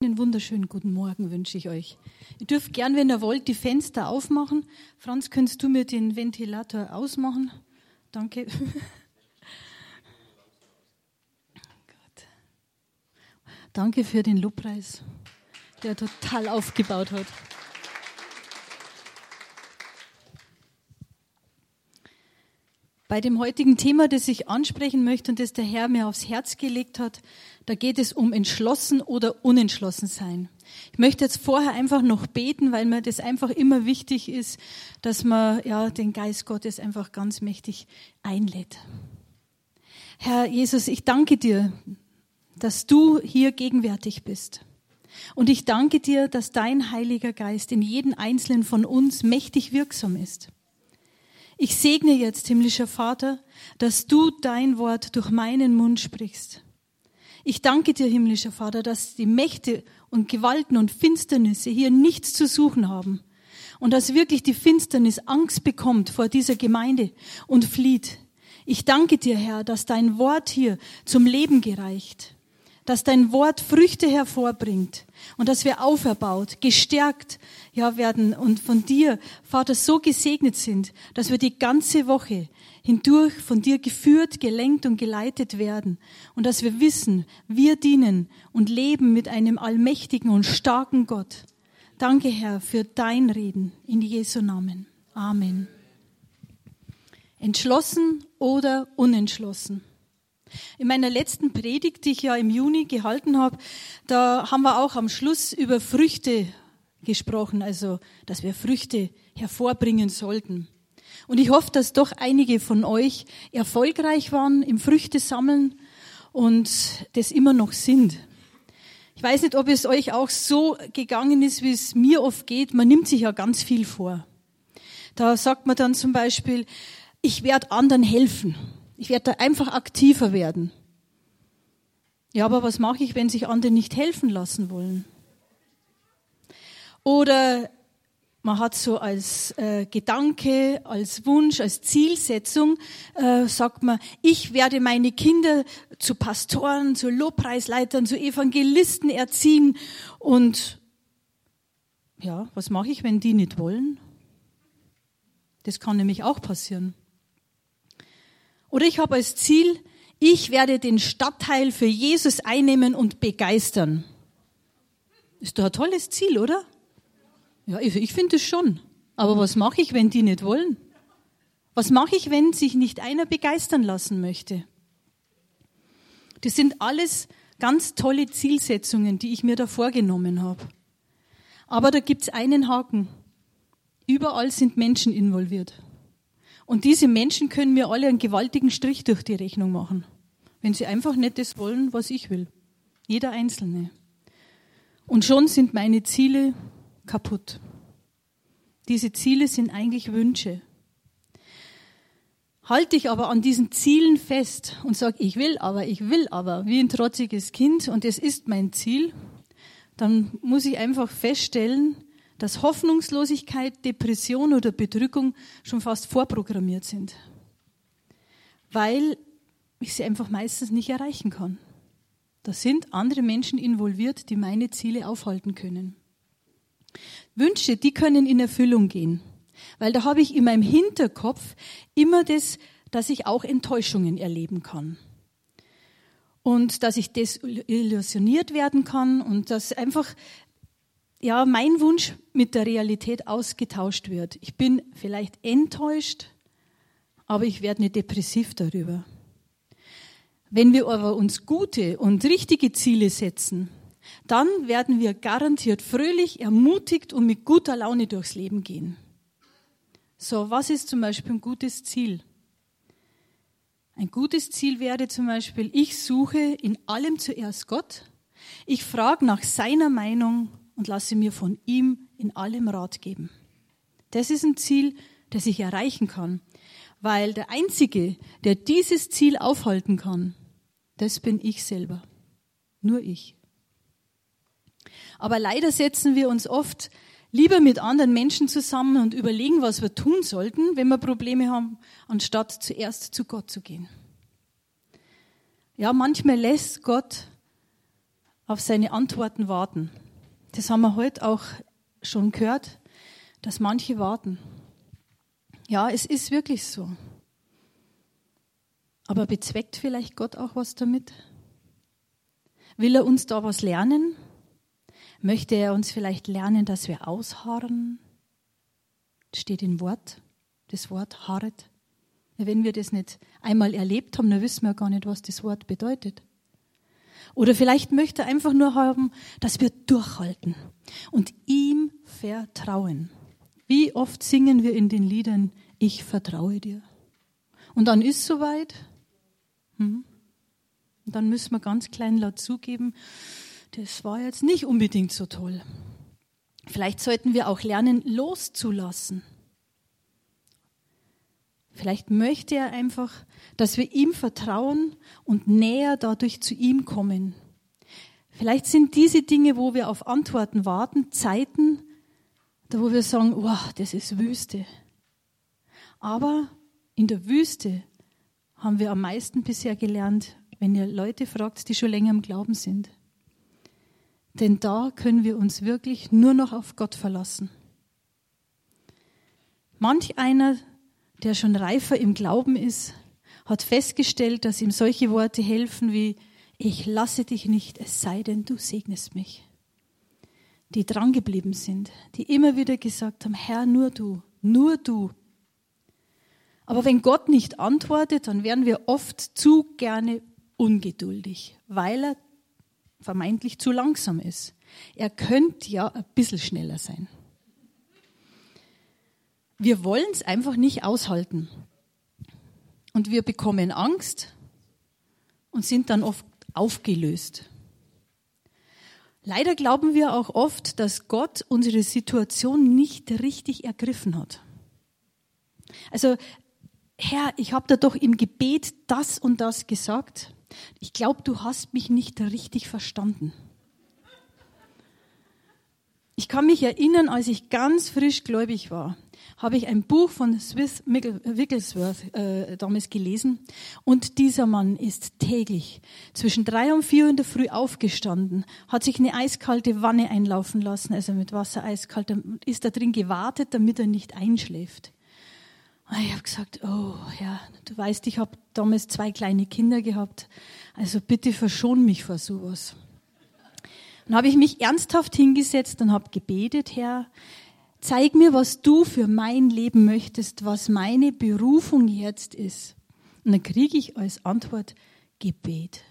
Einen wunderschönen guten Morgen wünsche ich euch. Ihr dürft gern, wenn ihr wollt, die Fenster aufmachen. Franz, könntest du mir den Ventilator ausmachen? Danke. Danke für den Lobpreis, der total aufgebaut hat. Bei dem heutigen Thema, das ich ansprechen möchte und das der Herr mir aufs Herz gelegt hat, da geht es um entschlossen oder unentschlossen sein. Ich möchte jetzt vorher einfach noch beten, weil mir das einfach immer wichtig ist, dass man ja den Geist Gottes einfach ganz mächtig einlädt. Herr Jesus, ich danke dir, dass du hier gegenwärtig bist. Und ich danke dir, dass dein Heiliger Geist in jeden einzelnen von uns mächtig wirksam ist. Ich segne jetzt, himmlischer Vater, dass du dein Wort durch meinen Mund sprichst. Ich danke dir, himmlischer Vater, dass die Mächte und Gewalten und Finsternisse hier nichts zu suchen haben und dass wirklich die Finsternis Angst bekommt vor dieser Gemeinde und flieht. Ich danke dir, Herr, dass dein Wort hier zum Leben gereicht, dass dein Wort Früchte hervorbringt und dass wir auferbaut, gestärkt ja, werden und von dir, Vater, so gesegnet sind, dass wir die ganze Woche hindurch von dir geführt, gelenkt und geleitet werden und dass wir wissen, wir dienen und leben mit einem allmächtigen und starken Gott. Danke, Herr, für dein Reden in Jesu Namen. Amen. Entschlossen oder unentschlossen? In meiner letzten Predigt, die ich ja im Juni gehalten habe, da haben wir auch am Schluss über Früchte gesprochen, also dass wir Früchte hervorbringen sollten. Und ich hoffe, dass doch einige von euch erfolgreich waren im Früchte sammeln und das immer noch sind. Ich weiß nicht, ob es euch auch so gegangen ist, wie es mir oft geht. Man nimmt sich ja ganz viel vor. Da sagt man dann zum Beispiel, ich werde anderen helfen. Ich werde da einfach aktiver werden. Ja, aber was mache ich, wenn sich andere nicht helfen lassen wollen? Oder man hat so als äh, Gedanke, als Wunsch, als Zielsetzung, äh, sagt man, ich werde meine Kinder zu Pastoren, zu Lobpreisleitern, zu Evangelisten erziehen. Und ja, was mache ich, wenn die nicht wollen? Das kann nämlich auch passieren. Oder ich habe als Ziel, ich werde den Stadtteil für Jesus einnehmen und begeistern. Ist doch ein tolles Ziel, oder? Ja, ich, finde es schon. Aber was mache ich, wenn die nicht wollen? Was mache ich, wenn sich nicht einer begeistern lassen möchte? Das sind alles ganz tolle Zielsetzungen, die ich mir da vorgenommen habe. Aber da gibt es einen Haken. Überall sind Menschen involviert. Und diese Menschen können mir alle einen gewaltigen Strich durch die Rechnung machen, wenn sie einfach nicht das wollen, was ich will. Jeder Einzelne. Und schon sind meine Ziele kaputt. Diese Ziele sind eigentlich Wünsche. Halte ich aber an diesen Zielen fest und sage, ich will aber, ich will aber, wie ein trotziges Kind und es ist mein Ziel, dann muss ich einfach feststellen, dass Hoffnungslosigkeit, Depression oder Bedrückung schon fast vorprogrammiert sind, weil ich sie einfach meistens nicht erreichen kann. Da sind andere Menschen involviert, die meine Ziele aufhalten können. Wünsche, die können in Erfüllung gehen, weil da habe ich in meinem Hinterkopf immer das, dass ich auch Enttäuschungen erleben kann. Und dass ich desillusioniert werden kann und dass einfach ja, mein Wunsch mit der Realität ausgetauscht wird. Ich bin vielleicht enttäuscht, aber ich werde nicht depressiv darüber. Wenn wir aber uns gute und richtige Ziele setzen, dann werden wir garantiert fröhlich, ermutigt und mit guter Laune durchs Leben gehen. So, was ist zum Beispiel ein gutes Ziel? Ein gutes Ziel wäre zum Beispiel, ich suche in allem zuerst Gott. Ich frage nach seiner Meinung und lasse mir von ihm in allem Rat geben. Das ist ein Ziel, das ich erreichen kann, weil der Einzige, der dieses Ziel aufhalten kann, das bin ich selber. Nur ich. Aber leider setzen wir uns oft lieber mit anderen Menschen zusammen und überlegen, was wir tun sollten, wenn wir Probleme haben, anstatt zuerst zu Gott zu gehen. Ja, manchmal lässt Gott auf seine Antworten warten. Das haben wir heute auch schon gehört, dass manche warten. Ja, es ist wirklich so. Aber bezweckt vielleicht Gott auch was damit? Will er uns da was lernen? Möchte er uns vielleicht lernen, dass wir ausharren? Steht im Wort, das Wort harret. Wenn wir das nicht einmal erlebt haben, dann wissen wir gar nicht, was das Wort bedeutet. Oder vielleicht möchte er einfach nur haben, dass wir durchhalten und ihm vertrauen. Wie oft singen wir in den Liedern, ich vertraue dir. Und dann ist soweit. Hm? Und dann müssen wir ganz klein laut zugeben, das war jetzt nicht unbedingt so toll. Vielleicht sollten wir auch lernen, loszulassen. Vielleicht möchte er einfach, dass wir ihm vertrauen und näher dadurch zu ihm kommen. Vielleicht sind diese Dinge, wo wir auf Antworten warten, Zeiten, da wo wir sagen, wow, das ist Wüste. Aber in der Wüste haben wir am meisten bisher gelernt, wenn ihr Leute fragt, die schon länger im Glauben sind. Denn da können wir uns wirklich nur noch auf Gott verlassen. Manch einer, der schon reifer im Glauben ist, hat festgestellt, dass ihm solche Worte helfen wie, ich lasse dich nicht, es sei denn, du segnest mich. Die drangeblieben sind, die immer wieder gesagt haben, Herr, nur du, nur du. Aber wenn Gott nicht antwortet, dann werden wir oft zu gerne ungeduldig, weil er vermeintlich zu langsam ist. Er könnte ja ein bisschen schneller sein. Wir wollen es einfach nicht aushalten. Und wir bekommen Angst und sind dann oft aufgelöst. Leider glauben wir auch oft, dass Gott unsere Situation nicht richtig ergriffen hat. Also, Herr, ich habe da doch im Gebet das und das gesagt. Ich glaube, du hast mich nicht richtig verstanden. Ich kann mich erinnern, als ich ganz frisch gläubig war, habe ich ein Buch von Swiss Wigglesworth äh, damals gelesen. Und dieser Mann ist täglich zwischen drei und vier in der Früh aufgestanden, hat sich eine eiskalte Wanne einlaufen lassen, also mit Wasser eiskalt, ist da drin gewartet, damit er nicht einschläft. Ich habe gesagt, oh ja, du weißt, ich habe damals zwei kleine Kinder gehabt, also bitte verschon mich vor sowas. Dann habe ich mich ernsthaft hingesetzt und habe gebetet, Herr, zeig mir, was du für mein Leben möchtest, was meine Berufung jetzt ist. Und dann kriege ich als Antwort Gebet.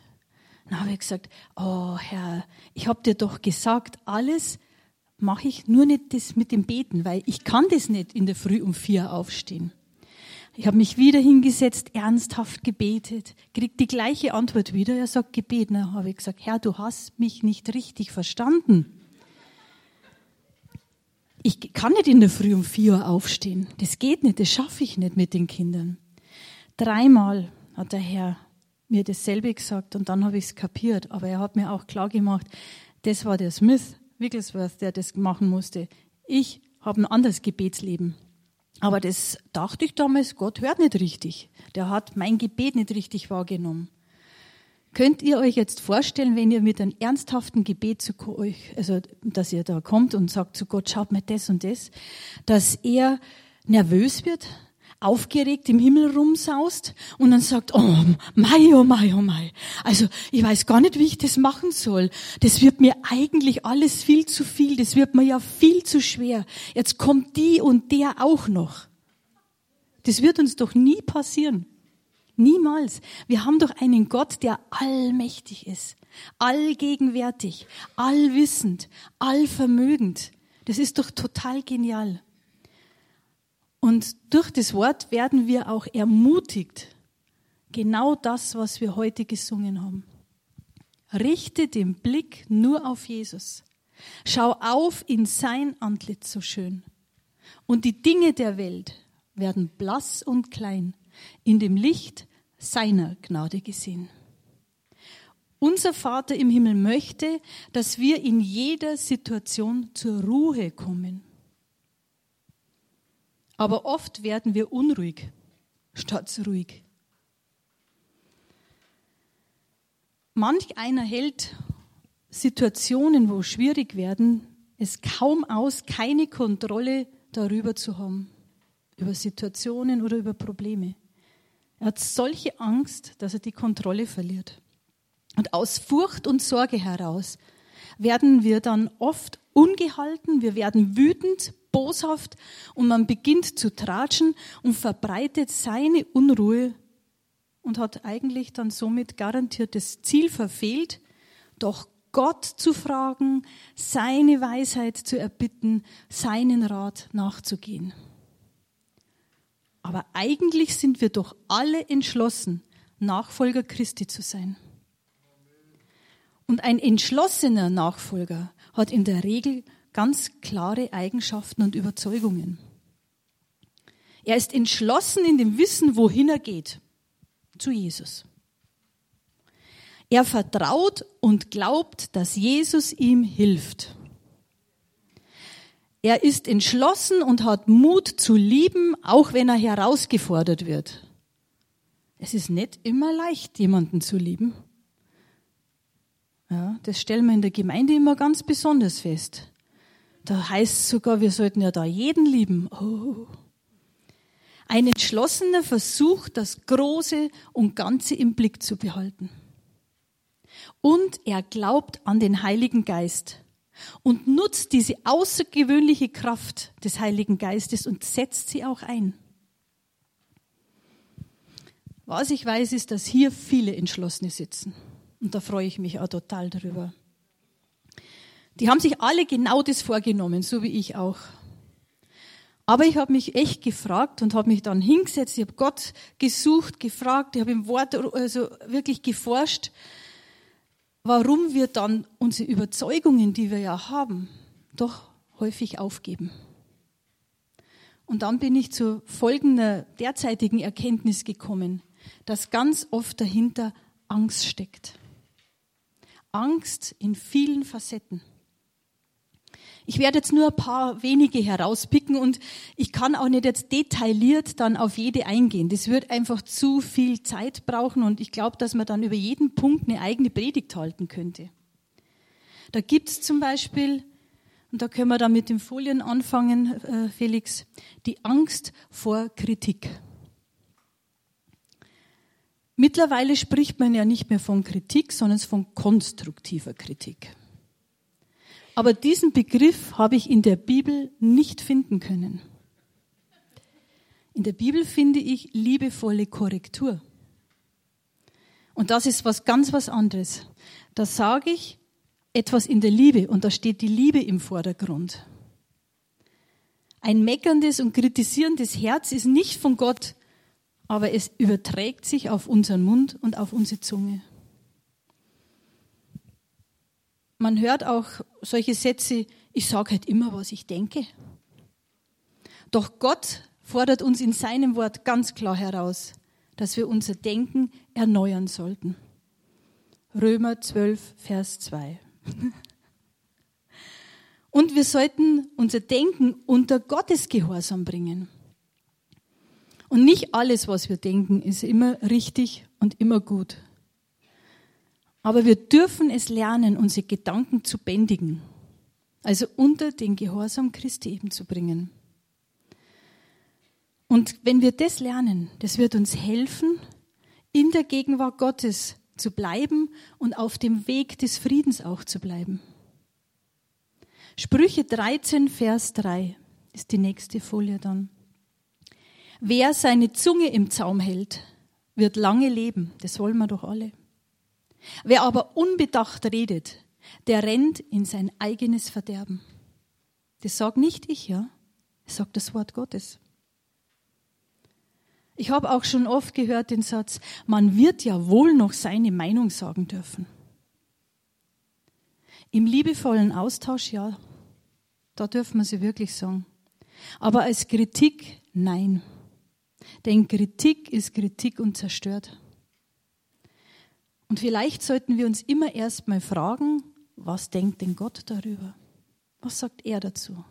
Dann habe ich gesagt, oh Herr, ich habe dir doch gesagt, alles mache ich nur nicht das mit dem Beten, weil ich kann das nicht in der Früh um vier aufstehen. Ich habe mich wieder hingesetzt, ernsthaft gebetet, krieg die gleiche Antwort wieder. Er sagt Gebet. Dann habe ich gesagt, Herr, du hast mich nicht richtig verstanden. Ich kann nicht in der Früh um vier Uhr aufstehen. Das geht nicht, das schaffe ich nicht mit den Kindern. Dreimal hat der Herr mir dasselbe gesagt und dann habe ich es kapiert. Aber er hat mir auch klar gemacht, das war der Smith Wigglesworth, der das machen musste. Ich habe ein anderes Gebetsleben. Aber das dachte ich damals, Gott hört nicht richtig. Der hat mein Gebet nicht richtig wahrgenommen. Könnt ihr euch jetzt vorstellen, wenn ihr mit einem ernsthaften Gebet zu euch, also dass ihr da kommt und sagt zu Gott, schaut mir das und das, dass er nervös wird, aufgeregt im Himmel rumsaust und dann sagt, oh mei, oh mei, oh mei. Also ich weiß gar nicht, wie ich das machen soll. Das wird mir eigentlich alles viel zu viel. Das wird mir ja viel zu schwer. Jetzt kommt die und der auch noch. Das wird uns doch nie passieren. Niemals. Wir haben doch einen Gott, der allmächtig ist, allgegenwärtig, allwissend, allvermögend. Das ist doch total genial. Und durch das Wort werden wir auch ermutigt, genau das, was wir heute gesungen haben. Richte den Blick nur auf Jesus. Schau auf in sein Antlitz so schön. Und die Dinge der Welt werden blass und klein in dem Licht seiner Gnade gesehen. Unser Vater im Himmel möchte, dass wir in jeder Situation zur Ruhe kommen. Aber oft werden wir unruhig statt ruhig. Manch einer hält Situationen, wo schwierig werden, es kaum aus, keine Kontrolle darüber zu haben, über Situationen oder über Probleme. Er hat solche Angst, dass er die Kontrolle verliert. Und aus Furcht und Sorge heraus werden wir dann oft ungehalten, wir werden wütend, boshaft und man beginnt zu tratschen und verbreitet seine Unruhe und hat eigentlich dann somit garantiert das Ziel verfehlt, doch Gott zu fragen, seine Weisheit zu erbitten, seinen Rat nachzugehen. Aber eigentlich sind wir doch alle entschlossen, Nachfolger Christi zu sein. Und ein entschlossener Nachfolger hat in der Regel ganz klare Eigenschaften und Überzeugungen. Er ist entschlossen in dem Wissen, wohin er geht. Zu Jesus. Er vertraut und glaubt, dass Jesus ihm hilft. Er ist entschlossen und hat Mut zu lieben, auch wenn er herausgefordert wird. Es ist nicht immer leicht, jemanden zu lieben. Ja, das stellen wir in der Gemeinde immer ganz besonders fest. Da heißt es sogar, wir sollten ja da jeden lieben. Oh. Ein entschlossener Versuch, das Große und Ganze im Blick zu behalten. Und er glaubt an den Heiligen Geist und nutzt diese außergewöhnliche Kraft des Heiligen Geistes und setzt sie auch ein. Was ich weiß, ist, dass hier viele Entschlossene sitzen. Und da freue ich mich auch total darüber. Die haben sich alle genau das vorgenommen, so wie ich auch. Aber ich habe mich echt gefragt und habe mich dann hingesetzt, ich habe Gott gesucht, gefragt, ich habe im Wort also wirklich geforscht, warum wir dann unsere Überzeugungen, die wir ja haben, doch häufig aufgeben. Und dann bin ich zu folgender derzeitigen Erkenntnis gekommen, dass ganz oft dahinter Angst steckt. Angst in vielen Facetten. Ich werde jetzt nur ein paar wenige herauspicken und ich kann auch nicht jetzt detailliert dann auf jede eingehen. Das wird einfach zu viel Zeit brauchen und ich glaube, dass man dann über jeden Punkt eine eigene Predigt halten könnte. Da gibt's zum Beispiel, und da können wir dann mit den Folien anfangen, äh, Felix, die Angst vor Kritik. Mittlerweile spricht man ja nicht mehr von Kritik, sondern von konstruktiver Kritik. Aber diesen Begriff habe ich in der Bibel nicht finden können. In der Bibel finde ich liebevolle Korrektur. Und das ist was ganz was anderes. Da sage ich etwas in der Liebe und da steht die Liebe im Vordergrund. Ein meckerndes und kritisierendes Herz ist nicht von Gott aber es überträgt sich auf unseren Mund und auf unsere Zunge. Man hört auch solche Sätze, ich sage halt immer, was ich denke. Doch Gott fordert uns in seinem Wort ganz klar heraus, dass wir unser Denken erneuern sollten. Römer 12, Vers 2. Und wir sollten unser Denken unter Gottes Gehorsam bringen. Und nicht alles, was wir denken, ist immer richtig und immer gut. Aber wir dürfen es lernen, unsere Gedanken zu bändigen. Also unter den Gehorsam Christi eben zu bringen. Und wenn wir das lernen, das wird uns helfen, in der Gegenwart Gottes zu bleiben und auf dem Weg des Friedens auch zu bleiben. Sprüche 13, Vers 3 ist die nächste Folie dann. Wer seine Zunge im Zaum hält, wird lange leben. Das wollen wir doch alle. Wer aber unbedacht redet, der rennt in sein eigenes Verderben. Das sagt nicht ich, ja. Das sagt das Wort Gottes. Ich habe auch schon oft gehört den Satz, man wird ja wohl noch seine Meinung sagen dürfen. Im liebevollen Austausch, ja, da dürfen wir sie wirklich sagen. Aber als Kritik, nein. Denn Kritik ist Kritik und zerstört. Und vielleicht sollten wir uns immer erst mal fragen, was denkt denn Gott darüber? Was sagt er dazu?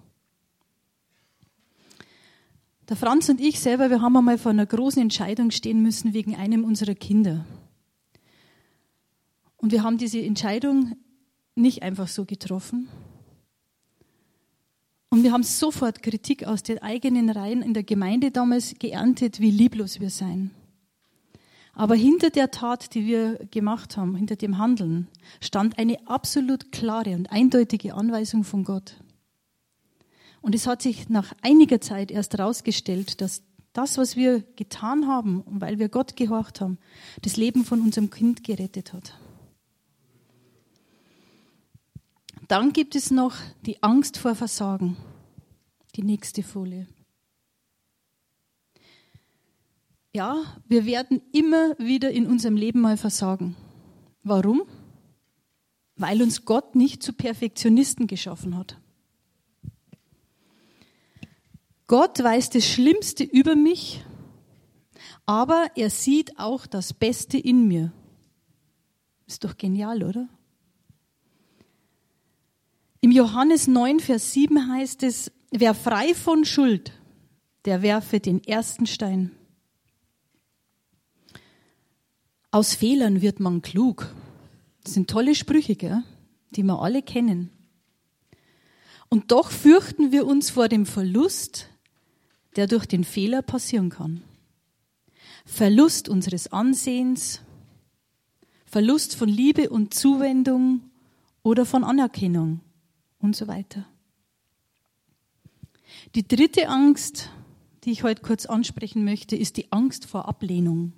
Der Franz und ich selber, wir haben einmal vor einer großen Entscheidung stehen müssen wegen einem unserer Kinder. Und wir haben diese Entscheidung nicht einfach so getroffen. Und wir haben sofort Kritik aus den eigenen Reihen in der Gemeinde damals geerntet, wie lieblos wir seien. Aber hinter der Tat, die wir gemacht haben, hinter dem Handeln, stand eine absolut klare und eindeutige Anweisung von Gott. Und es hat sich nach einiger Zeit erst herausgestellt, dass das, was wir getan haben, weil wir Gott gehorcht haben, das Leben von unserem Kind gerettet hat. Dann gibt es noch die Angst vor Versagen. Die nächste Folie. Ja, wir werden immer wieder in unserem Leben mal versagen. Warum? Weil uns Gott nicht zu Perfektionisten geschaffen hat. Gott weiß das Schlimmste über mich, aber er sieht auch das Beste in mir. Ist doch genial, oder? Im Johannes 9, Vers 7 heißt es, wer frei von Schuld, der werfe den ersten Stein. Aus Fehlern wird man klug. Das sind tolle Sprüche, gell? die wir alle kennen. Und doch fürchten wir uns vor dem Verlust, der durch den Fehler passieren kann. Verlust unseres Ansehens, Verlust von Liebe und Zuwendung oder von Anerkennung und so weiter. Die dritte Angst, die ich heute kurz ansprechen möchte, ist die Angst vor Ablehnung.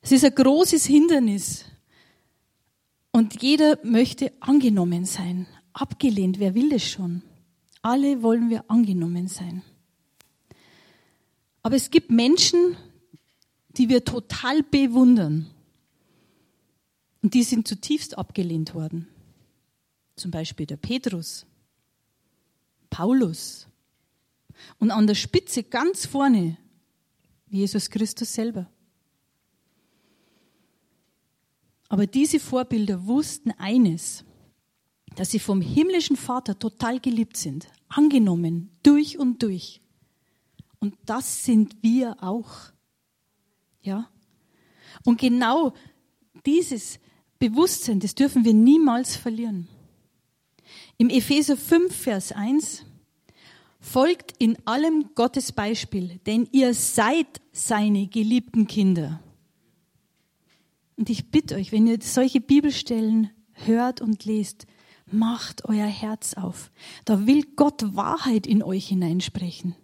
Es ist ein großes Hindernis und jeder möchte angenommen sein. Abgelehnt, wer will das schon? Alle wollen wir angenommen sein. Aber es gibt Menschen, die wir total bewundern. Und die sind zutiefst abgelehnt worden. Zum Beispiel der Petrus, Paulus und an der Spitze ganz vorne Jesus Christus selber. Aber diese Vorbilder wussten eines, dass sie vom himmlischen Vater total geliebt sind, angenommen, durch und durch. Und das sind wir auch. Ja? Und genau dieses Bewusstsein, das dürfen wir niemals verlieren. Im Epheser 5, Vers 1 folgt in allem Gottes Beispiel, denn ihr seid seine geliebten Kinder. Und ich bitte euch, wenn ihr solche Bibelstellen hört und lest, macht euer Herz auf. Da will Gott Wahrheit in euch hineinsprechen.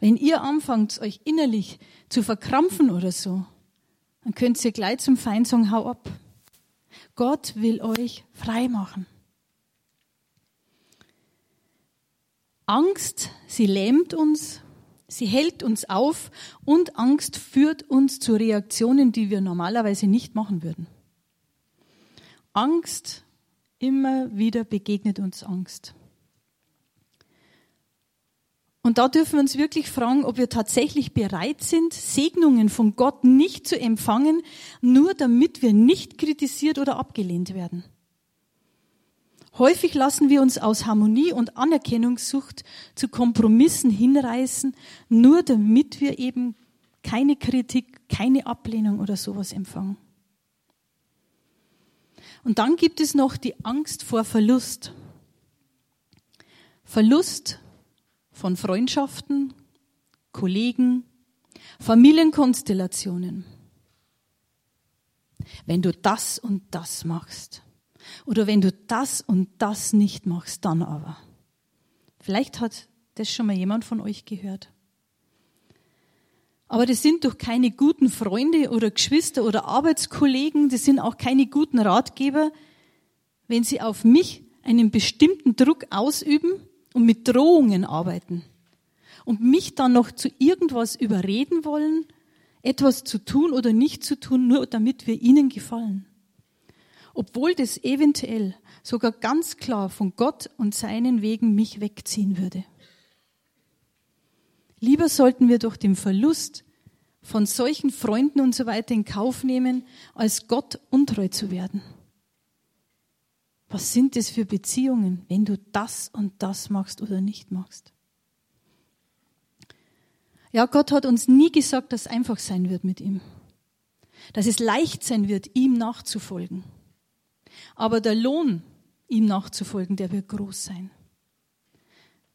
Wenn ihr anfangt, euch innerlich zu verkrampfen oder so, dann könnt ihr gleich zum Feind sagen, hau ab. Gott will euch frei machen. Angst, sie lähmt uns, sie hält uns auf und Angst führt uns zu Reaktionen, die wir normalerweise nicht machen würden. Angst, immer wieder begegnet uns Angst. Und da dürfen wir uns wirklich fragen, ob wir tatsächlich bereit sind, Segnungen von Gott nicht zu empfangen, nur damit wir nicht kritisiert oder abgelehnt werden. Häufig lassen wir uns aus Harmonie und Anerkennungssucht zu Kompromissen hinreißen, nur damit wir eben keine Kritik, keine Ablehnung oder sowas empfangen. Und dann gibt es noch die Angst vor Verlust. Verlust von Freundschaften, Kollegen, Familienkonstellationen. Wenn du das und das machst, oder wenn du das und das nicht machst, dann aber. Vielleicht hat das schon mal jemand von euch gehört. Aber das sind doch keine guten Freunde oder Geschwister oder Arbeitskollegen, das sind auch keine guten Ratgeber, wenn sie auf mich einen bestimmten Druck ausüben und mit Drohungen arbeiten und mich dann noch zu irgendwas überreden wollen, etwas zu tun oder nicht zu tun, nur damit wir ihnen gefallen obwohl das eventuell sogar ganz klar von Gott und seinen Wegen mich wegziehen würde. Lieber sollten wir durch den Verlust von solchen Freunden und so weiter in Kauf nehmen, als Gott untreu zu werden. Was sind das für Beziehungen, wenn du das und das machst oder nicht machst? Ja, Gott hat uns nie gesagt, dass es einfach sein wird mit ihm. Dass es leicht sein wird, ihm nachzufolgen. Aber der Lohn, ihm nachzufolgen, der wird groß sein.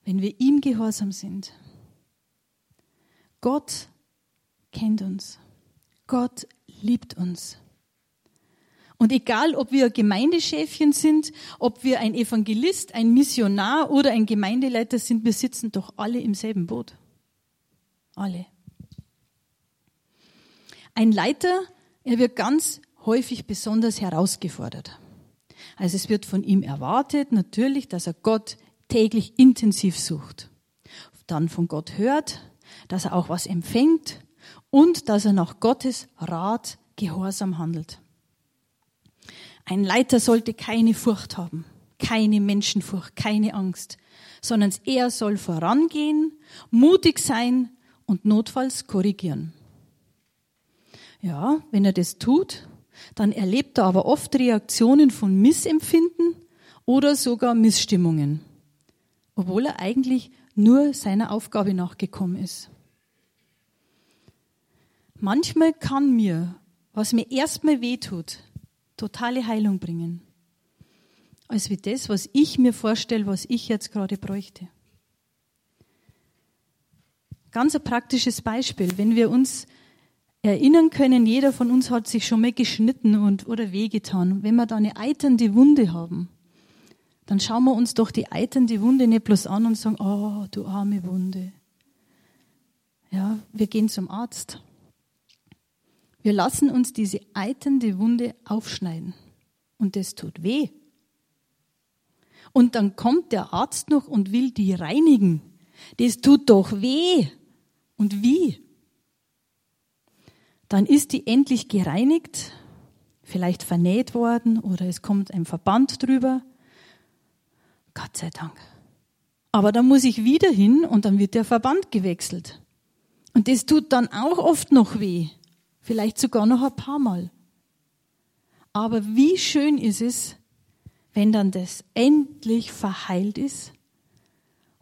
Wenn wir ihm gehorsam sind. Gott kennt uns. Gott liebt uns. Und egal, ob wir Gemeindeschäfchen sind, ob wir ein Evangelist, ein Missionar oder ein Gemeindeleiter sind, wir sitzen doch alle im selben Boot. Alle. Ein Leiter, er wird ganz häufig besonders herausgefordert. Also es wird von ihm erwartet, natürlich, dass er Gott täglich intensiv sucht. Dann von Gott hört, dass er auch was empfängt und dass er nach Gottes Rat gehorsam handelt. Ein Leiter sollte keine Furcht haben, keine Menschenfurcht, keine Angst, sondern er soll vorangehen, mutig sein und notfalls korrigieren. Ja, wenn er das tut, dann erlebt er aber oft Reaktionen von Missempfinden oder sogar Missstimmungen, obwohl er eigentlich nur seiner Aufgabe nachgekommen ist. Manchmal kann mir, was mir erstmal wehtut, totale Heilung bringen. Als wie das, was ich mir vorstelle, was ich jetzt gerade bräuchte. Ganz ein praktisches Beispiel. Wenn wir uns erinnern können, jeder von uns hat sich schon mal geschnitten und, oder wehgetan. Wenn wir da eine eiternde Wunde haben, dann schauen wir uns doch die eiternde Wunde nicht bloß an und sagen, oh, du arme Wunde. Ja, wir gehen zum Arzt. Wir lassen uns diese eiternde Wunde aufschneiden. Und das tut weh. Und dann kommt der Arzt noch und will die reinigen. Das tut doch weh. Und wie? Dann ist die endlich gereinigt, vielleicht vernäht worden oder es kommt ein Verband drüber. Gott sei Dank. Aber dann muss ich wieder hin und dann wird der Verband gewechselt. Und das tut dann auch oft noch weh. Vielleicht sogar noch ein paar Mal. Aber wie schön ist es, wenn dann das endlich verheilt ist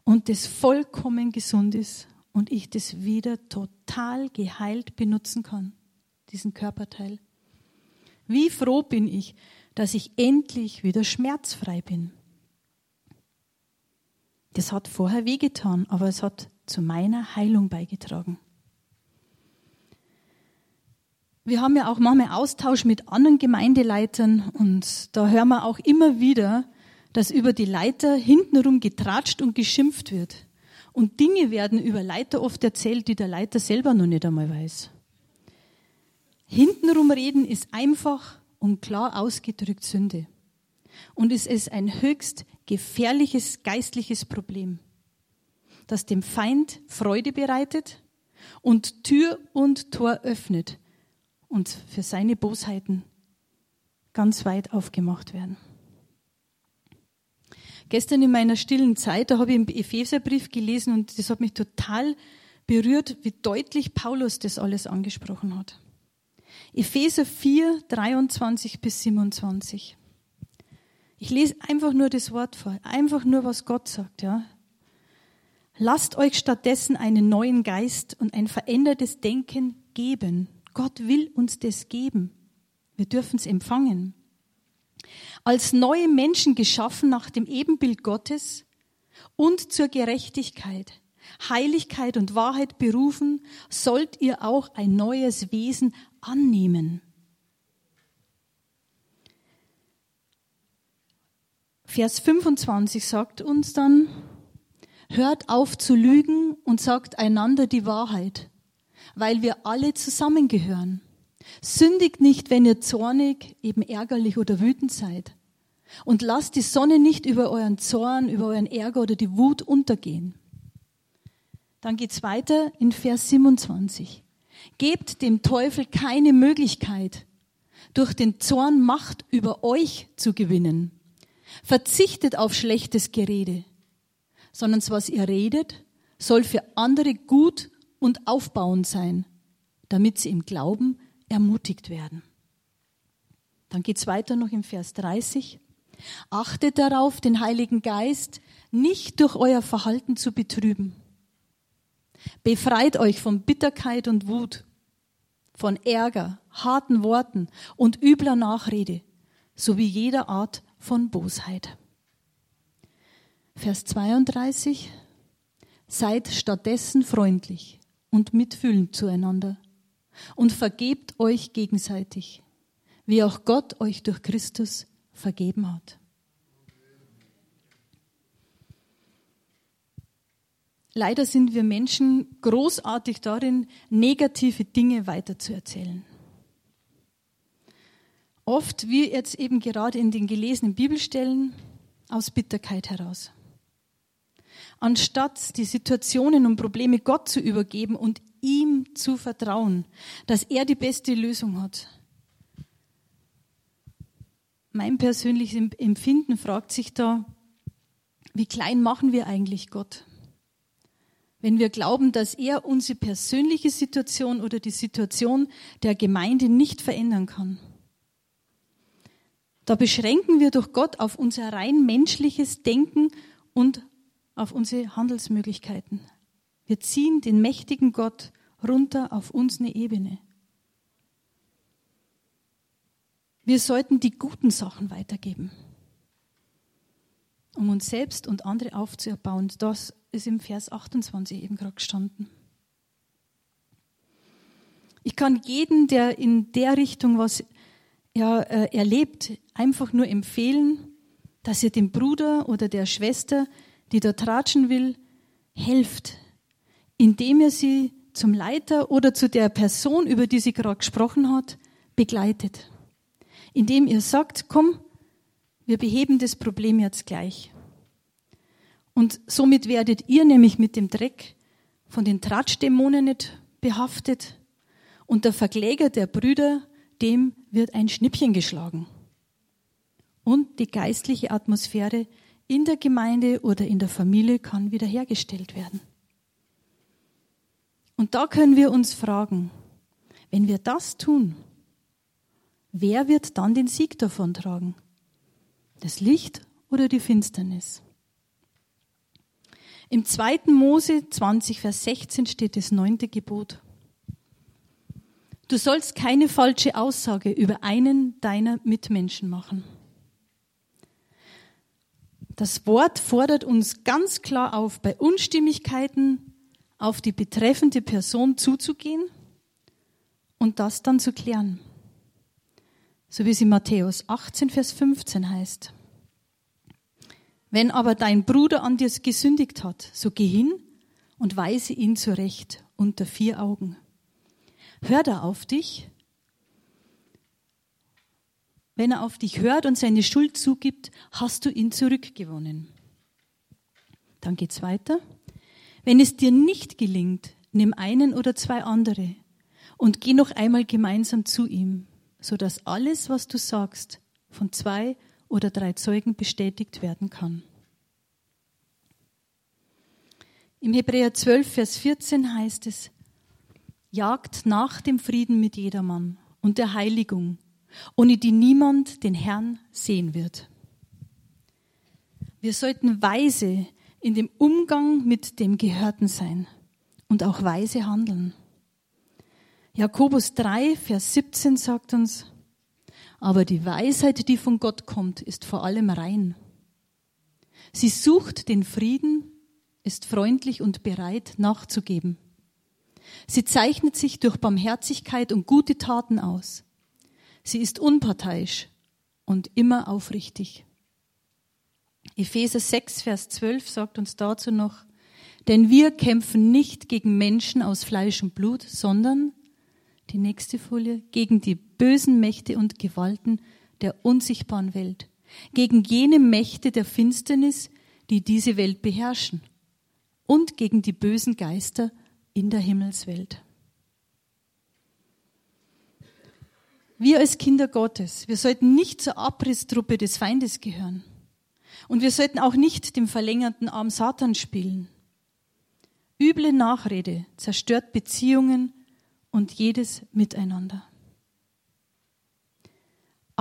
und das vollkommen gesund ist und ich das wieder total geheilt benutzen kann, diesen Körperteil. Wie froh bin ich, dass ich endlich wieder schmerzfrei bin. Das hat vorher wehgetan, aber es hat zu meiner Heilung beigetragen. Wir haben ja auch manchmal Austausch mit anderen Gemeindeleitern und da hören wir auch immer wieder, dass über die Leiter hintenrum getratscht und geschimpft wird. Und Dinge werden über Leiter oft erzählt, die der Leiter selber noch nicht einmal weiß. Hintenrum reden ist einfach und klar ausgedrückt Sünde. Und es ist ein höchst gefährliches geistliches Problem, das dem Feind Freude bereitet und Tür und Tor öffnet und für seine Bosheiten ganz weit aufgemacht werden. Gestern in meiner stillen Zeit, da habe ich im Epheserbrief gelesen und das hat mich total berührt, wie deutlich Paulus das alles angesprochen hat. Epheser 4, 23 bis 27. Ich lese einfach nur das Wort vor, einfach nur, was Gott sagt, ja. Lasst euch stattdessen einen neuen Geist und ein verändertes Denken geben. Gott will uns das geben. Wir dürfen es empfangen. Als neue Menschen geschaffen nach dem Ebenbild Gottes und zur Gerechtigkeit, Heiligkeit und Wahrheit berufen, sollt ihr auch ein neues Wesen annehmen. Vers 25 sagt uns dann, hört auf zu lügen und sagt einander die Wahrheit weil wir alle zusammengehören. Sündigt nicht, wenn ihr zornig, eben ärgerlich oder wütend seid. Und lasst die Sonne nicht über euren Zorn, über euren Ärger oder die Wut untergehen. Dann geht's weiter in Vers 27. Gebt dem Teufel keine Möglichkeit, durch den Zorn Macht über euch zu gewinnen. Verzichtet auf schlechtes Gerede, sondern was ihr redet, soll für andere gut und aufbauend sein, damit sie im Glauben ermutigt werden. Dann geht's weiter noch im Vers 30. Achtet darauf, den Heiligen Geist nicht durch euer Verhalten zu betrüben. Befreit euch von Bitterkeit und Wut, von Ärger, harten Worten und übler Nachrede, sowie jeder Art von Bosheit. Vers 32. Seid stattdessen freundlich und mitfühlend zueinander und vergebt euch gegenseitig, wie auch Gott euch durch Christus vergeben hat. Leider sind wir Menschen großartig darin, negative Dinge weiterzuerzählen. Oft, wie jetzt eben gerade in den gelesenen Bibelstellen, aus Bitterkeit heraus. Anstatt die Situationen und Probleme Gott zu übergeben und ihm zu vertrauen, dass er die beste Lösung hat. Mein persönliches Empfinden fragt sich da, wie klein machen wir eigentlich Gott? Wenn wir glauben, dass er unsere persönliche Situation oder die Situation der Gemeinde nicht verändern kann. Da beschränken wir durch Gott auf unser rein menschliches Denken und auf unsere Handelsmöglichkeiten. Wir ziehen den mächtigen Gott runter auf unsere Ebene. Wir sollten die guten Sachen weitergeben, um uns selbst und andere aufzuerbauen. Das ist im Vers 28 eben gerade gestanden. Ich kann jeden, der in der Richtung was ja, äh, erlebt, einfach nur empfehlen, dass ihr dem Bruder oder der Schwester, die da tratschen will, helft, indem ihr sie zum Leiter oder zu der Person, über die sie gerade gesprochen hat, begleitet. Indem ihr sagt, komm, wir beheben das Problem jetzt gleich. Und somit werdet ihr nämlich mit dem Dreck von den Tratschdämonen nicht behaftet und der Verkläger der Brüder, dem wird ein Schnippchen geschlagen. Und die geistliche Atmosphäre in der Gemeinde oder in der Familie kann wiederhergestellt werden. Und da können wir uns fragen, wenn wir das tun, wer wird dann den Sieg davon tragen? Das Licht oder die Finsternis? Im 2. Mose 20, Vers 16 steht das neunte Gebot. Du sollst keine falsche Aussage über einen deiner Mitmenschen machen. Das Wort fordert uns ganz klar auf, bei Unstimmigkeiten auf die betreffende Person zuzugehen und das dann zu klären. So wie es in Matthäus 18, Vers 15 heißt. Wenn aber dein Bruder an dir gesündigt hat, so geh hin und weise ihn zurecht unter vier Augen. Hört er auf dich? Wenn er auf dich hört und seine Schuld zugibt, hast du ihn zurückgewonnen. Dann geht's weiter. Wenn es dir nicht gelingt, nimm einen oder zwei andere und geh noch einmal gemeinsam zu ihm, so dass alles, was du sagst, von zwei oder drei Zeugen bestätigt werden kann. Im Hebräer 12, Vers 14 heißt es, Jagt nach dem Frieden mit jedermann und der Heiligung, ohne die niemand den Herrn sehen wird. Wir sollten weise in dem Umgang mit dem Gehörten sein und auch weise handeln. Jakobus 3, Vers 17 sagt uns, aber die Weisheit, die von Gott kommt, ist vor allem rein. Sie sucht den Frieden, ist freundlich und bereit nachzugeben. Sie zeichnet sich durch Barmherzigkeit und gute Taten aus. Sie ist unparteiisch und immer aufrichtig. Epheser 6, Vers 12 sagt uns dazu noch, denn wir kämpfen nicht gegen Menschen aus Fleisch und Blut, sondern die nächste Folie, gegen die bösen Mächte und Gewalten der unsichtbaren Welt, gegen jene Mächte der Finsternis, die diese Welt beherrschen und gegen die bösen Geister in der Himmelswelt. Wir als Kinder Gottes, wir sollten nicht zur Abrisstruppe des Feindes gehören. Und wir sollten auch nicht dem verlängerten Arm Satan spielen. Üble Nachrede zerstört Beziehungen und jedes Miteinander.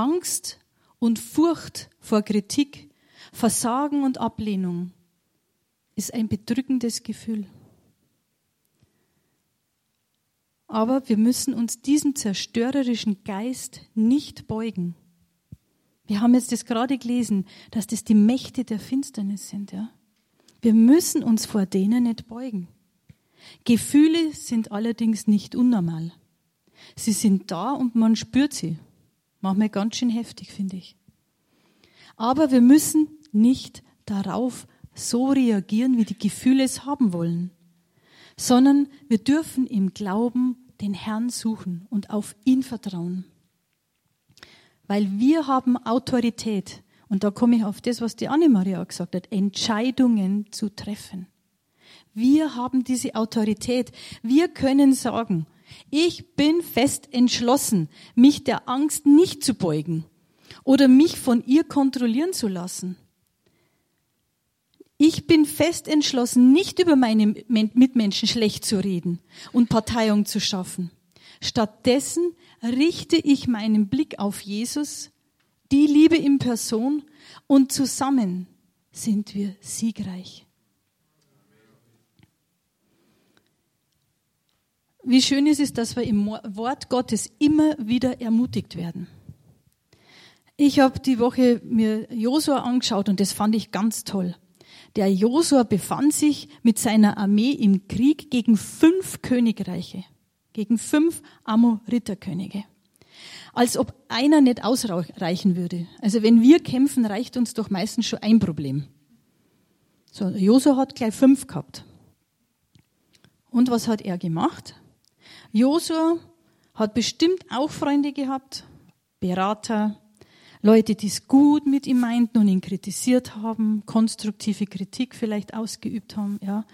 Angst und Furcht vor Kritik, Versagen und Ablehnung ist ein bedrückendes Gefühl. Aber wir müssen uns diesem zerstörerischen Geist nicht beugen. Wir haben jetzt das gerade gelesen, dass das die Mächte der Finsternis sind, ja. Wir müssen uns vor denen nicht beugen. Gefühle sind allerdings nicht unnormal. Sie sind da und man spürt sie. Manchmal ganz schön heftig, finde ich. Aber wir müssen nicht darauf so reagieren, wie die Gefühle es haben wollen, sondern wir dürfen im Glauben den Herrn suchen und auf ihn vertrauen. Weil wir haben Autorität. Und da komme ich auf das, was die Annemaria gesagt hat, Entscheidungen zu treffen. Wir haben diese Autorität. Wir können sagen, ich bin fest entschlossen, mich der Angst nicht zu beugen oder mich von ihr kontrollieren zu lassen. Ich bin fest entschlossen, nicht über meine Mitmenschen schlecht zu reden und Parteiung zu schaffen. Stattdessen richte ich meinen Blick auf Jesus, die Liebe in Person und zusammen sind wir siegreich. Wie schön ist es, dass wir im Wort Gottes immer wieder ermutigt werden. Ich habe die Woche mir Josua angeschaut und das fand ich ganz toll. Der Josua befand sich mit seiner Armee im Krieg gegen fünf Königreiche, gegen fünf Amoritterkönige. Als ob einer nicht ausreichen würde. Also wenn wir kämpfen, reicht uns doch meistens schon ein Problem. So, Josua hat gleich fünf gehabt. Und was hat er gemacht? Josua hat bestimmt auch Freunde gehabt, Berater, Leute, die es gut mit ihm meinten und ihn kritisiert haben, konstruktive Kritik vielleicht ausgeübt haben, ja.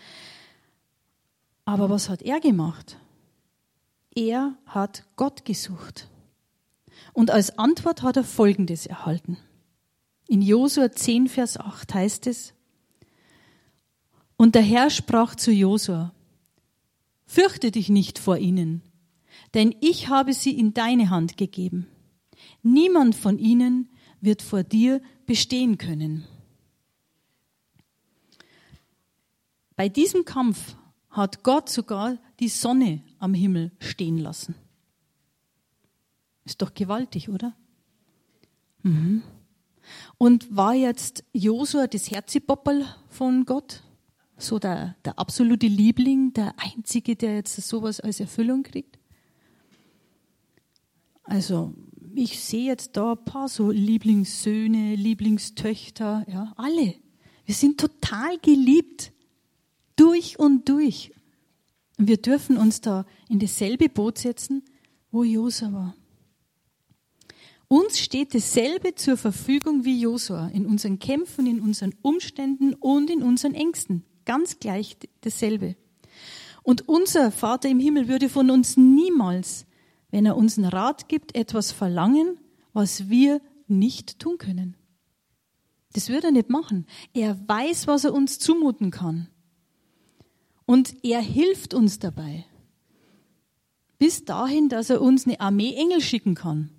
Aber was hat er gemacht? Er hat Gott gesucht. Und als Antwort hat er Folgendes erhalten. In Josua 10, Vers 8 heißt es, und der Herr sprach zu Josua, fürchte dich nicht vor ihnen, denn ich habe sie in deine Hand gegeben. Niemand von ihnen wird vor dir bestehen können. Bei diesem Kampf hat Gott sogar die Sonne am Himmel stehen lassen. Ist doch gewaltig, oder? Mhm. Und war jetzt Josua das Herzipopperl von Gott? So der, der absolute Liebling, der Einzige, der jetzt sowas als Erfüllung kriegt? Also ich sehe jetzt da ein paar so Lieblingssöhne, Lieblingstöchter, ja, alle. Wir sind total geliebt. Durch und durch. Und wir dürfen uns da in dasselbe Boot setzen, wo Josua war. Uns steht dasselbe zur Verfügung wie Josua in unseren Kämpfen, in unseren Umständen und in unseren Ängsten. Ganz gleich dasselbe. Und unser Vater im Himmel würde von uns niemals wenn er uns einen Rat gibt, etwas verlangen, was wir nicht tun können. Das wird er nicht machen. Er weiß, was er uns zumuten kann. Und er hilft uns dabei. Bis dahin, dass er uns eine Armee Engel schicken kann.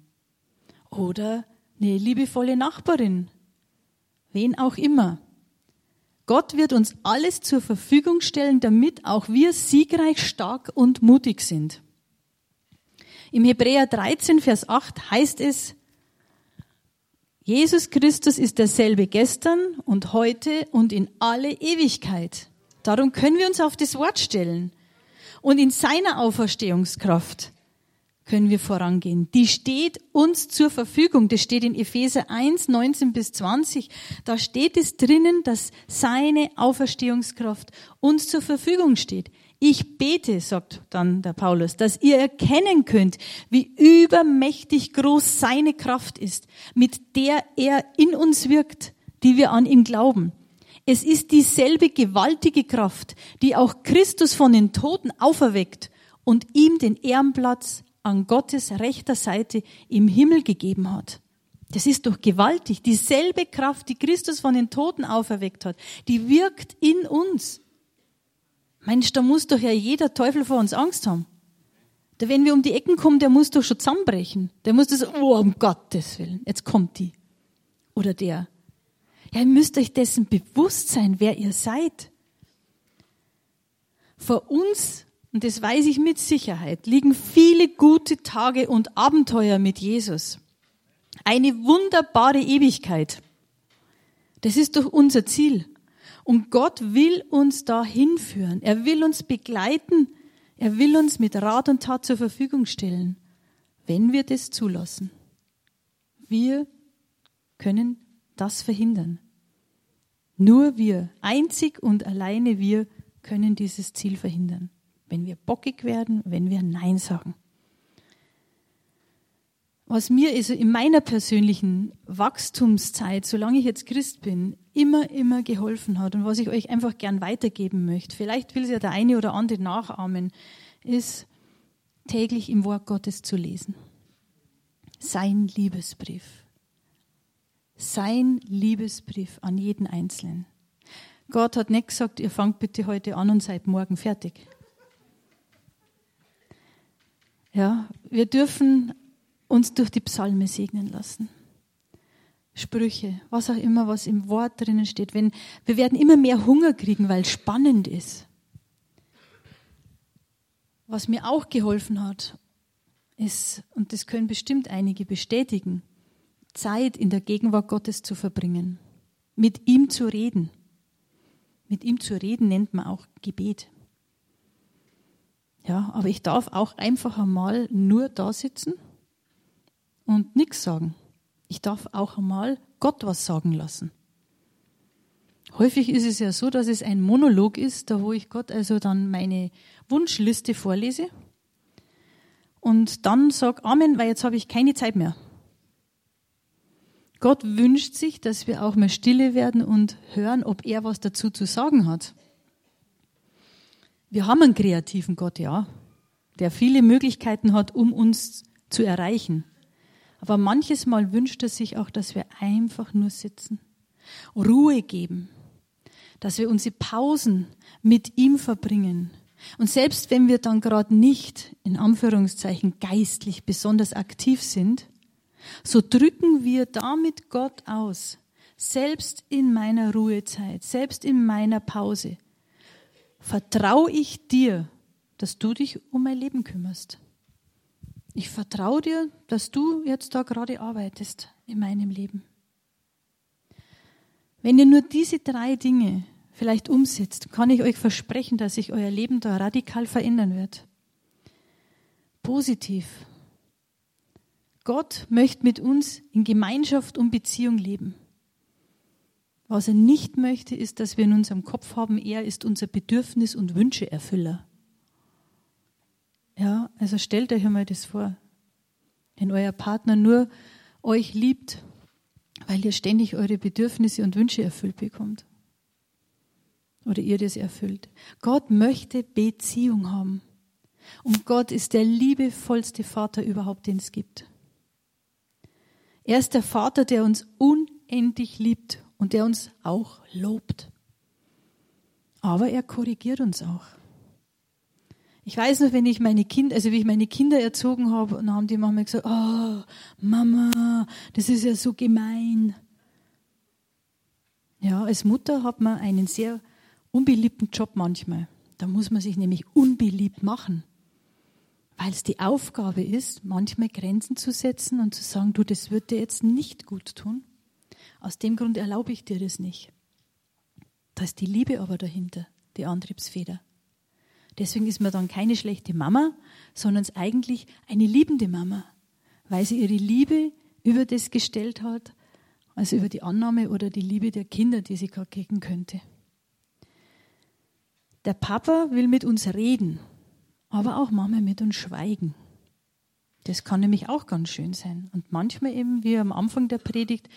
Oder eine liebevolle Nachbarin. Wen auch immer. Gott wird uns alles zur Verfügung stellen, damit auch wir siegreich, stark und mutig sind. Im Hebräer 13, Vers 8 heißt es, Jesus Christus ist derselbe gestern und heute und in alle Ewigkeit. Darum können wir uns auf das Wort stellen. Und in seiner Auferstehungskraft können wir vorangehen. Die steht uns zur Verfügung. Das steht in Epheser 1, 19 bis 20. Da steht es drinnen, dass seine Auferstehungskraft uns zur Verfügung steht. Ich bete, sagt dann der Paulus, dass ihr erkennen könnt, wie übermächtig groß seine Kraft ist, mit der er in uns wirkt, die wir an ihn glauben. Es ist dieselbe gewaltige Kraft, die auch Christus von den Toten auferweckt und ihm den Ehrenplatz an Gottes rechter Seite im Himmel gegeben hat. Das ist doch gewaltig. Dieselbe Kraft, die Christus von den Toten auferweckt hat, die wirkt in uns. Mensch, da muss doch ja jeder Teufel vor uns Angst haben. Da, wenn wir um die Ecken kommen, der muss doch schon zusammenbrechen. Der muss das, oh, um Gottes Willen, jetzt kommt die. Oder der. Ja, ihr müsst euch dessen bewusst sein, wer ihr seid. Vor uns, und das weiß ich mit Sicherheit, liegen viele gute Tage und Abenteuer mit Jesus. Eine wunderbare Ewigkeit. Das ist doch unser Ziel. Und Gott will uns da hinführen. Er will uns begleiten. Er will uns mit Rat und Tat zur Verfügung stellen, wenn wir das zulassen. Wir können das verhindern. Nur wir, einzig und alleine wir, können dieses Ziel verhindern. Wenn wir bockig werden, wenn wir Nein sagen. Was mir also in meiner persönlichen Wachstumszeit, solange ich jetzt Christ bin, immer, immer geholfen hat und was ich euch einfach gern weitergeben möchte, vielleicht will es ja der eine oder andere nachahmen, ist täglich im Wort Gottes zu lesen. Sein Liebesbrief sein Liebesbrief an jeden Einzelnen. Gott hat nicht gesagt, ihr fangt bitte heute an und seid morgen fertig. Ja, wir dürfen uns durch die Psalme segnen lassen. Sprüche, was auch immer, was im Wort drinnen steht. Wenn, wir werden immer mehr Hunger kriegen, weil es spannend ist. Was mir auch geholfen hat, ist, und das können bestimmt einige bestätigen, Zeit in der Gegenwart Gottes zu verbringen, mit ihm zu reden. Mit ihm zu reden nennt man auch Gebet. Ja, aber ich darf auch einfach einmal nur da sitzen und nichts sagen. Ich darf auch einmal Gott was sagen lassen. Häufig ist es ja so, dass es ein Monolog ist, da wo ich Gott also dann meine Wunschliste vorlese und dann sage Amen, weil jetzt habe ich keine Zeit mehr. Gott wünscht sich, dass wir auch mal stille werden und hören, ob er was dazu zu sagen hat. Wir haben einen kreativen Gott, ja, der viele Möglichkeiten hat, um uns zu erreichen. Aber manches Mal wünscht er sich auch, dass wir einfach nur sitzen, Ruhe geben, dass wir unsere Pausen mit ihm verbringen. Und selbst wenn wir dann gerade nicht, in Anführungszeichen, geistlich besonders aktiv sind, so drücken wir damit Gott aus, selbst in meiner Ruhezeit, selbst in meiner Pause, vertraue ich dir, dass du dich um mein Leben kümmerst. Ich vertraue dir, dass du jetzt da gerade arbeitest in meinem Leben. Wenn ihr nur diese drei Dinge vielleicht umsetzt, kann ich euch versprechen, dass sich euer Leben da radikal verändern wird. Positiv, Gott möchte mit uns in Gemeinschaft und Beziehung leben. Was er nicht möchte, ist, dass wir in unserem Kopf haben, er ist unser Bedürfnis- und Wünscheerfüller. Ja, also stellt euch einmal das vor. Wenn euer Partner nur euch liebt, weil ihr ständig eure Bedürfnisse und Wünsche erfüllt bekommt. Oder ihr das erfüllt. Gott möchte Beziehung haben. Und Gott ist der liebevollste Vater überhaupt, den es gibt. Er ist der Vater, der uns unendlich liebt und der uns auch lobt. Aber er korrigiert uns auch. Ich weiß noch, wenn ich meine Kinder, also wie ich meine Kinder erzogen habe, dann haben die manchmal gesagt, oh, Mama, das ist ja so gemein. Ja, als Mutter hat man einen sehr unbeliebten Job manchmal. Da muss man sich nämlich unbeliebt machen weil es die Aufgabe ist, manchmal Grenzen zu setzen und zu sagen, du, das wird dir jetzt nicht gut tun. Aus dem Grund erlaube ich dir das nicht. Da ist die Liebe aber dahinter, die Antriebsfeder. Deswegen ist man dann keine schlechte Mama, sondern es eigentlich eine liebende Mama, weil sie ihre Liebe über das gestellt hat, also über die Annahme oder die Liebe der Kinder, die sie gerade kriegen könnte. Der Papa will mit uns reden aber auch manchmal mit uns schweigen. Das kann nämlich auch ganz schön sein. Und manchmal eben, wie am Anfang der Predigt,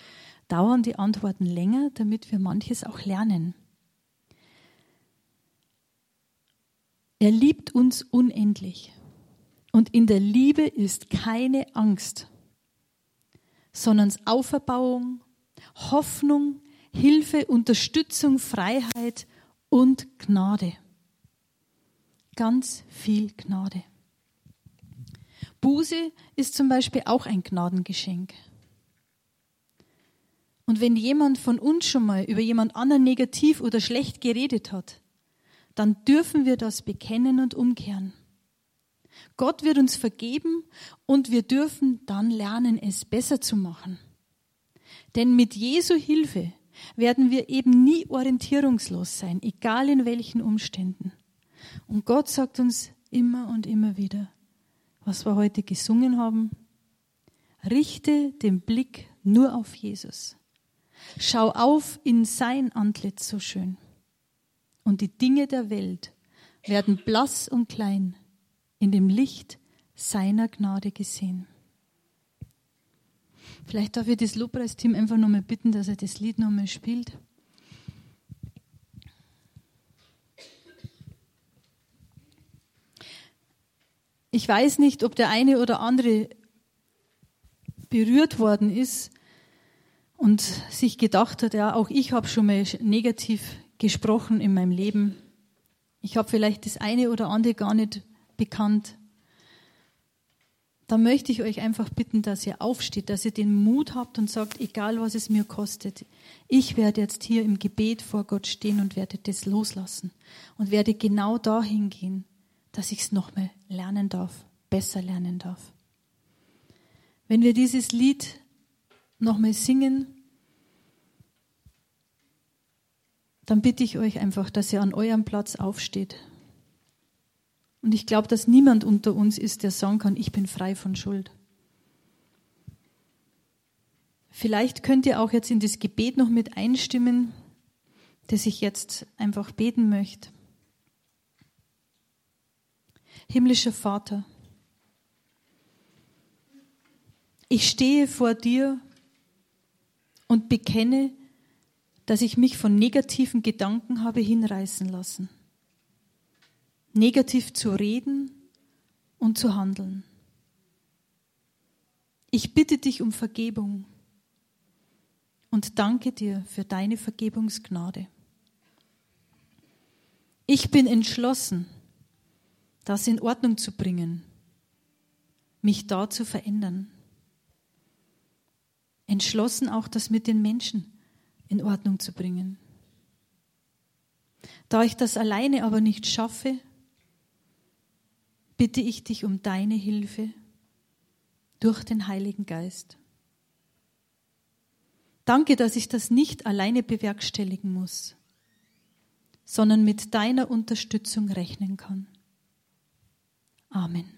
dauern die Antworten länger, damit wir manches auch lernen. Er liebt uns unendlich. Und in der Liebe ist keine Angst, sondern Auferbauung, Hoffnung, Hilfe, Unterstützung, Freiheit und Gnade ganz viel Gnade. Buße ist zum Beispiel auch ein Gnadengeschenk. Und wenn jemand von uns schon mal über jemand anderen negativ oder schlecht geredet hat, dann dürfen wir das bekennen und umkehren. Gott wird uns vergeben und wir dürfen dann lernen, es besser zu machen. Denn mit Jesu Hilfe werden wir eben nie orientierungslos sein, egal in welchen Umständen. Und Gott sagt uns immer und immer wieder, was wir heute gesungen haben, richte den Blick nur auf Jesus. Schau auf in sein Antlitz so schön. Und die Dinge der Welt werden blass und klein in dem Licht seiner Gnade gesehen. Vielleicht darf ich das Lobpreisteam einfach nochmal bitten, dass er das Lied nochmal spielt. Ich weiß nicht, ob der eine oder andere berührt worden ist und sich gedacht hat, ja, auch ich habe schon mal negativ gesprochen in meinem Leben. Ich habe vielleicht das eine oder andere gar nicht bekannt. Da möchte ich euch einfach bitten, dass ihr aufsteht, dass ihr den Mut habt und sagt, egal was es mir kostet, ich werde jetzt hier im Gebet vor Gott stehen und werde das loslassen und werde genau dahin gehen, dass ich es nochmal lernen darf, besser lernen darf. Wenn wir dieses Lied nochmal singen, dann bitte ich euch einfach, dass ihr an eurem Platz aufsteht. Und ich glaube, dass niemand unter uns ist, der sagen kann, ich bin frei von Schuld. Vielleicht könnt ihr auch jetzt in das Gebet noch mit einstimmen, das ich jetzt einfach beten möchte. Himmlischer Vater, ich stehe vor dir und bekenne, dass ich mich von negativen Gedanken habe hinreißen lassen. Negativ zu reden und zu handeln. Ich bitte dich um Vergebung und danke dir für deine Vergebungsgnade. Ich bin entschlossen, das in Ordnung zu bringen, mich da zu verändern. Entschlossen auch das mit den Menschen in Ordnung zu bringen. Da ich das alleine aber nicht schaffe, bitte ich dich um deine Hilfe durch den Heiligen Geist. Danke, dass ich das nicht alleine bewerkstelligen muss, sondern mit deiner Unterstützung rechnen kann. Amen.